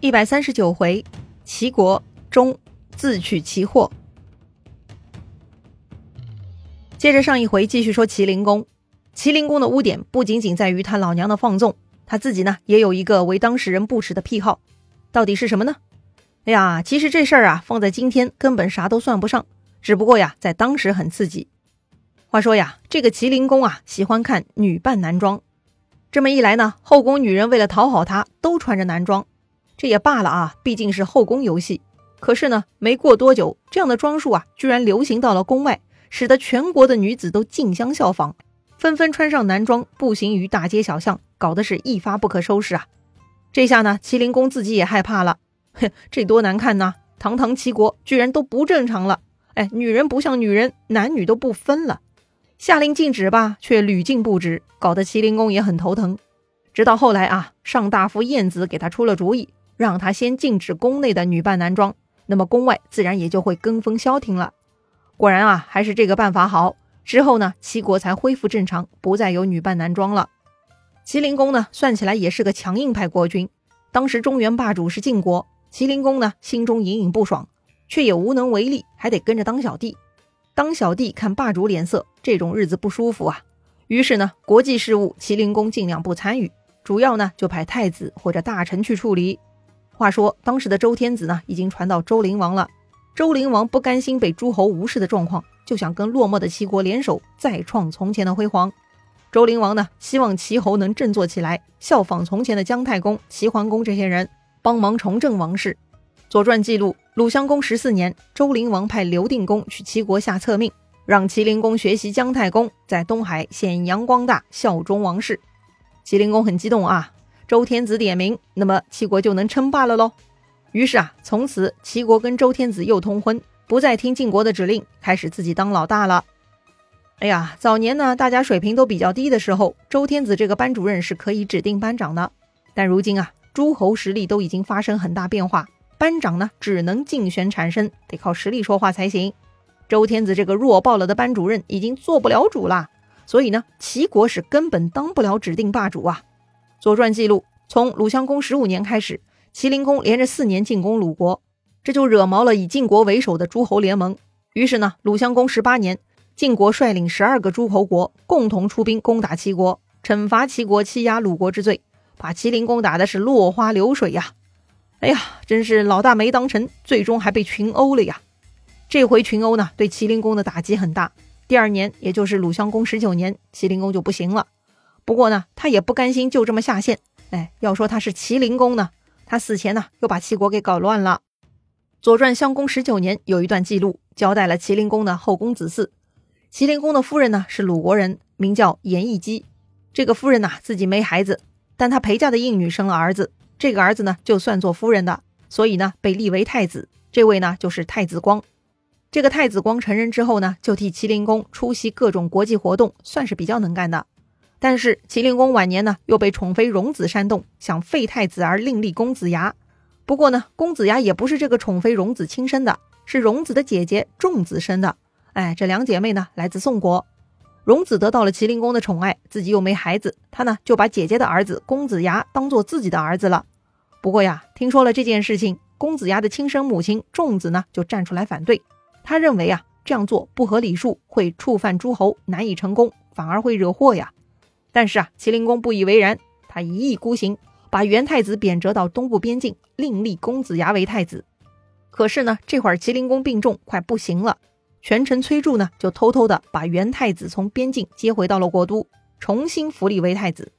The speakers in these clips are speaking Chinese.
一百三十九回，齐国中自取其祸。接着上一回继续说麒麟公。麒麟公的污点不仅仅在于他老娘的放纵，他自己呢也有一个为当事人不耻的癖好，到底是什么呢？哎呀，其实这事儿啊放在今天根本啥都算不上，只不过呀在当时很刺激。话说呀，这个麒麟公啊喜欢看女扮男装，这么一来呢，后宫女人为了讨好他，都穿着男装。这也罢了啊，毕竟是后宫游戏。可是呢，没过多久，这样的装束啊，居然流行到了宫外，使得全国的女子都竞相效仿，纷纷穿上男装，步行于大街小巷，搞得是一发不可收拾啊！这下呢，麒麟公自己也害怕了，哼，这多难看呐！堂堂齐国居然都不正常了，哎，女人不像女人，男女都不分了，下令禁止吧，却屡禁不止，搞得麒麟公也很头疼。直到后来啊，上大夫晏子给他出了主意。让他先禁止宫内的女扮男装，那么宫外自然也就会跟风消停了。果然啊，还是这个办法好。之后呢，齐国才恢复正常，不再有女扮男装了。麒麟公呢，算起来也是个强硬派国君。当时中原霸主是晋国，麒麟公呢心中隐隐不爽，却也无能为力，还得跟着当小弟。当小弟看霸主脸色，这种日子不舒服啊。于是呢，国际事务麒麟公尽量不参与，主要呢就派太子或者大臣去处理。话说，当时的周天子呢，已经传到周灵王了。周灵王不甘心被诸侯无视的状况，就想跟落寞的齐国联手，再创从前的辉煌。周灵王呢，希望齐侯能振作起来，效仿从前的姜太公、齐桓公这些人，帮忙重振王室。《左传》记录，鲁襄公十四年，周灵王派刘定公去齐国下策命，让齐灵公学习姜太公，在东海显扬光大，效忠王室。齐灵公很激动啊。周天子点名，那么齐国就能称霸了喽。于是啊，从此齐国跟周天子又通婚，不再听晋国的指令，开始自己当老大了。哎呀，早年呢，大家水平都比较低的时候，周天子这个班主任是可以指定班长的。但如今啊，诸侯实力都已经发生很大变化，班长呢只能竞选产生，得靠实力说话才行。周天子这个弱爆了的班主任已经做不了主了，所以呢，齐国是根本当不了指定霸主啊。《左传》记录，从鲁襄公十五年开始，齐灵公连着四年进攻鲁国，这就惹毛了以晋国为首的诸侯联盟。于是呢，鲁襄公十八年，晋国率领十二个诸侯国共同出兵攻打齐国，惩罚齐国欺压鲁国之罪，把齐灵公打的是落花流水呀！哎呀，真是老大没当成，最终还被群殴了呀！这回群殴呢，对齐灵公的打击很大。第二年，也就是鲁襄公十九年，齐灵公就不行了。不过呢，他也不甘心就这么下线。哎，要说他是麒麟公呢，他死前呢又把齐国给搞乱了。《左传》襄公十九年有一段记录，交代了麒麟公的后宫子嗣。麒麟公的夫人呢是鲁国人，名叫颜义姬。这个夫人呐自己没孩子，但她陪嫁的应女生了儿子，这个儿子呢就算做夫人的，所以呢被立为太子。这位呢就是太子光。这个太子光成人之后呢，就替麒麟公出席各种国际活动，算是比较能干的。但是麒麟公晚年呢，又被宠妃荣子煽动，想废太子而另立公子牙。不过呢，公子牙也不是这个宠妃荣子亲生的，是荣子的姐姐仲子生的。哎，这两姐妹呢，来自宋国。荣子得到了麒麟公的宠爱，自己又没孩子，她呢就把姐姐的儿子公子牙当做自己的儿子了。不过呀，听说了这件事情，公子牙的亲生母亲仲子呢就站出来反对，他认为啊这样做不合礼数，会触犯诸侯，难以成功，反而会惹祸呀。但是啊，麒麟公不以为然，他一意孤行，把元太子贬谪到东部边境，另立公子牙为太子。可是呢，这会儿麒麟公病重，快不行了，权臣崔杼呢就偷偷的把元太子从边境接回到了国都，重新扶立为太子。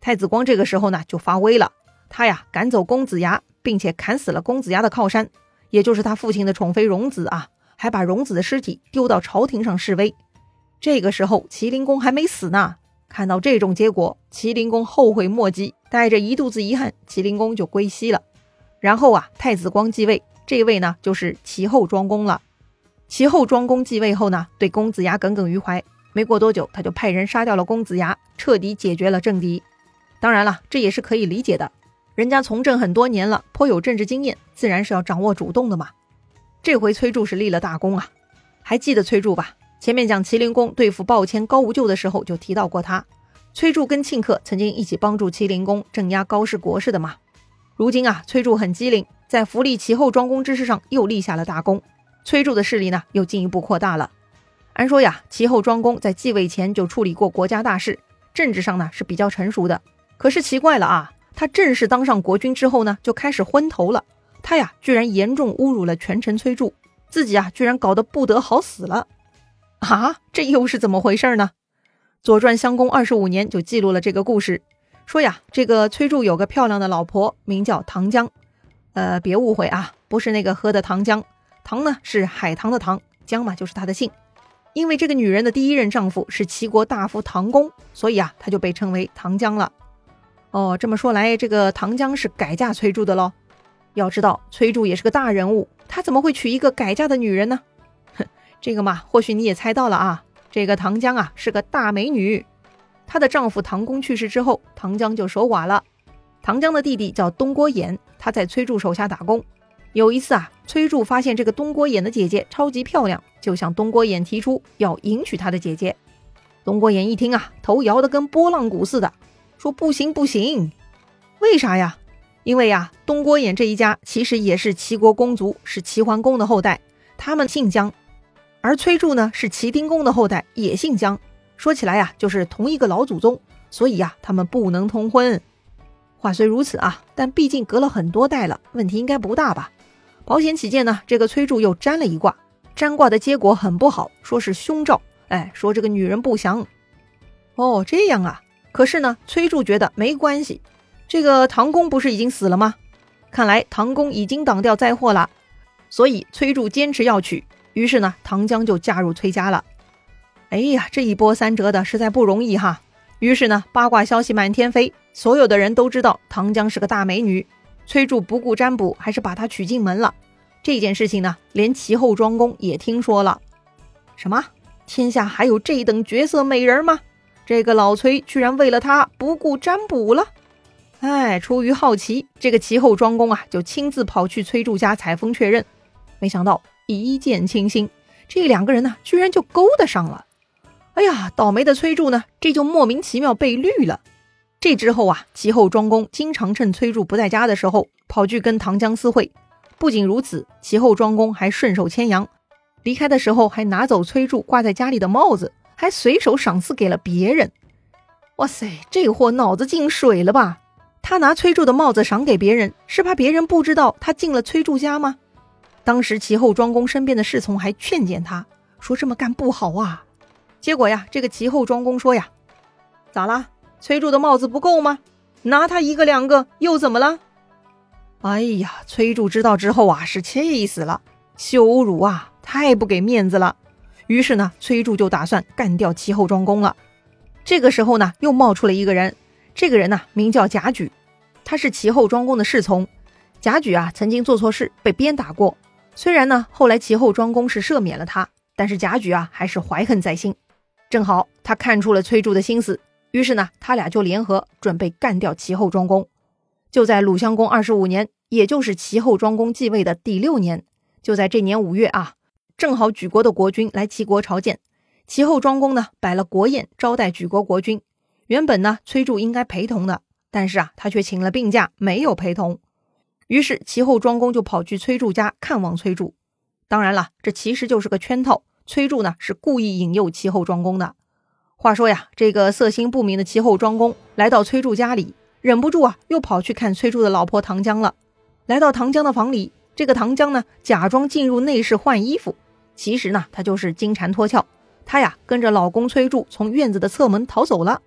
太子光这个时候呢就发威了，他呀赶走公子牙，并且砍死了公子牙的靠山，也就是他父亲的宠妃荣子啊，还把荣子的尸体丢到朝廷上示威。这个时候麒麟公还没死呢。看到这种结果，麒麟公后悔莫及，带着一肚子遗憾，麒麟公就归西了。然后啊，太子光继位，这位呢就是齐后庄公了。齐后庄公继位后呢，对公子牙耿耿于怀，没过多久，他就派人杀掉了公子牙，彻底解决了政敌。当然了，这也是可以理解的，人家从政很多年了，颇有政治经验，自然是要掌握主动的嘛。这回崔杼是立了大功啊，还记得崔杼吧？前面讲麒麟公对付鲍谦、高无咎的时候，就提到过他。崔杼跟庆克曾经一起帮助麒麟公镇压高氏国氏的嘛。如今啊，崔杼很机灵，在扶立齐后庄公之事上又立下了大功，崔杼的势力呢又进一步扩大了。按说呀，齐后庄公在继位前就处理过国家大事，政治上呢是比较成熟的。可是奇怪了啊，他正式当上国君之后呢，就开始昏头了。他呀，居然严重侮辱了权臣崔杼，自己啊，居然搞得不得好死了。啊，这又是怎么回事呢？《左传》襄公二十五年就记录了这个故事。说呀，这个崔杼有个漂亮的老婆，名叫唐江。呃，别误会啊，不是那个喝的糖浆，唐呢是海棠的唐，江嘛就是他的姓。因为这个女人的第一任丈夫是齐国大夫唐公，所以啊，她就被称为唐江了。哦，这么说来，这个唐江是改嫁崔杼的喽？要知道，崔杼也是个大人物，他怎么会娶一个改嫁的女人呢？这个嘛，或许你也猜到了啊，这个唐江啊是个大美女。她的丈夫唐公去世之后，唐江就守寡了。唐江的弟弟叫东郭衍，他在崔杼手下打工。有一次啊，崔杼发现这个东郭衍的姐姐超级漂亮，就向东郭衍提出要迎娶他的姐姐。东郭衍一听啊，头摇得跟拨浪鼓似的，说不行不行。为啥呀？因为呀，东郭衍这一家其实也是齐国公族，是齐桓公的后代，他们姓姜。而崔杼呢，是齐丁公的后代，也姓姜。说起来呀，就是同一个老祖宗，所以呀，他们不能通婚。话虽如此啊，但毕竟隔了很多代了，问题应该不大吧？保险起见呢，这个崔杼又占了一卦，占卦的结果很不好，说是凶兆。哎，说这个女人不祥。哦，这样啊。可是呢，崔杼觉得没关系，这个唐公不是已经死了吗？看来唐公已经挡掉灾祸了，所以崔杼坚持要娶。于是呢，唐江就嫁入崔家了。哎呀，这一波三折的实在不容易哈。于是呢，八卦消息满天飞，所有的人都知道唐江是个大美女。崔杼不顾占卜，还是把她娶进门了。这件事情呢，连齐后庄公也听说了。什么？天下还有这等绝色美人吗？这个老崔居然为了她不顾占卜了。哎，出于好奇，这个齐后庄公啊，就亲自跑去崔杼家采风确认。没想到一见倾心，这两个人呢，居然就勾搭上了。哎呀，倒霉的崔杼呢，这就莫名其妙被绿了。这之后啊，齐后庄公经常趁崔杼不在家的时候，跑去跟唐江私会。不仅如此，齐后庄公还顺手牵羊，离开的时候还拿走崔杼挂在家里的帽子，还随手赏赐给了别人。哇塞，这货脑子进水了吧？他拿崔杼的帽子赏给别人，是怕别人不知道他进了崔杼家吗？当时齐后庄公身边的侍从还劝谏他说：“这么干不好啊。”结果呀，这个齐后庄公说呀：“咋啦？崔杼的帽子不够吗？拿他一个两个又怎么了？”哎呀，崔杼知道之后啊，是气死了，羞辱啊，太不给面子了。于是呢，崔杼就打算干掉齐后庄公了。这个时候呢，又冒出了一个人，这个人呢名叫贾举，他是齐后庄公的侍从。贾举啊，曾经做错事被鞭打过，虽然呢后来齐后庄公是赦免了他，但是贾举啊还是怀恨在心。正好他看出了崔杼的心思，于是呢，他俩就联合准备干掉齐后庄公。就在鲁襄公二十五年，也就是齐后庄公继位的第六年，就在这年五月啊，正好举国的国君来齐国朝见。齐后庄公呢摆了国宴招待举国国君。原本呢，崔杼应该陪同的，但是啊，他却请了病假，没有陪同。于是齐后庄公就跑去崔杼家看望崔杼。当然了，这其实就是个圈套。崔杼呢是故意引诱齐后庄公的。话说呀，这个色心不明的齐后庄公来到崔杼家里，忍不住啊，又跑去看崔杼的老婆唐江了。来到唐江的房里，这个唐江呢，假装进入内室换衣服，其实呢，他就是金蝉脱壳。他呀，跟着老公崔杼从院子的侧门逃走了。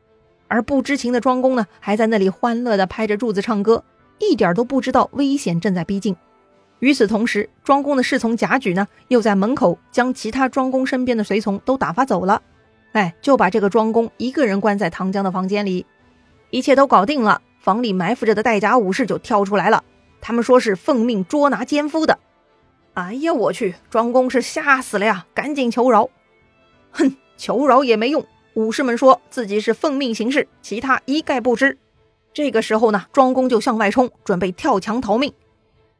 而不知情的庄公呢，还在那里欢乐地拍着柱子唱歌，一点都不知道危险正在逼近。与此同时，庄公的侍从贾举呢，又在门口将其他庄公身边的随从都打发走了。哎，就把这个庄公一个人关在唐江的房间里。一切都搞定了，房里埋伏着的带甲武士就跳出来了。他们说是奉命捉拿奸夫的。哎呀，我去！庄公是吓死了呀，赶紧求饶。哼，求饶也没用。武士们说自己是奉命行事，其他一概不知。这个时候呢，庄公就向外冲，准备跳墙逃命。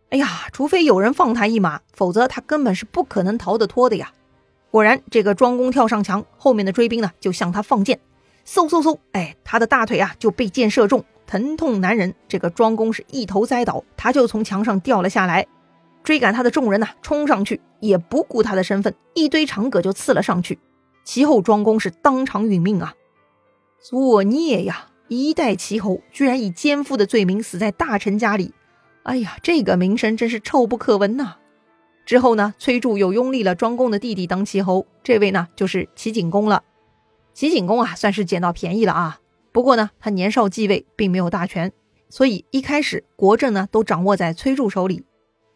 哎呀，除非有人放他一马，否则他根本是不可能逃得脱的呀！果然，这个庄公跳上墙，后面的追兵呢就向他放箭，嗖嗖嗖，哎，他的大腿啊就被箭射中，疼痛难忍，这个庄公是一头栽倒，他就从墙上掉了下来。追赶他的众人呐，冲上去也不顾他的身份，一堆长戈就刺了上去。其后庄公是当场殒命啊！作孽呀！一代齐侯居然以奸夫的罪名死在大臣家里，哎呀，这个名声真是臭不可闻呐！之后呢，崔杼又拥立了庄公的弟弟当齐侯，这位呢就是齐景公了。齐景公啊，算是捡到便宜了啊。不过呢，他年少继位，并没有大权，所以一开始国政呢都掌握在崔杼手里。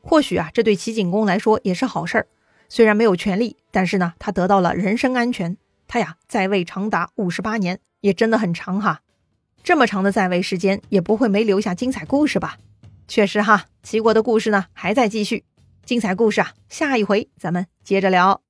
或许啊，这对齐景公来说也是好事儿。虽然没有权力，但是呢，他得到了人身安全。他呀，在位长达五十八年，也真的很长哈。这么长的在位时间，也不会没留下精彩故事吧？确实哈，齐国的故事呢还在继续。精彩故事啊，下一回咱们接着聊。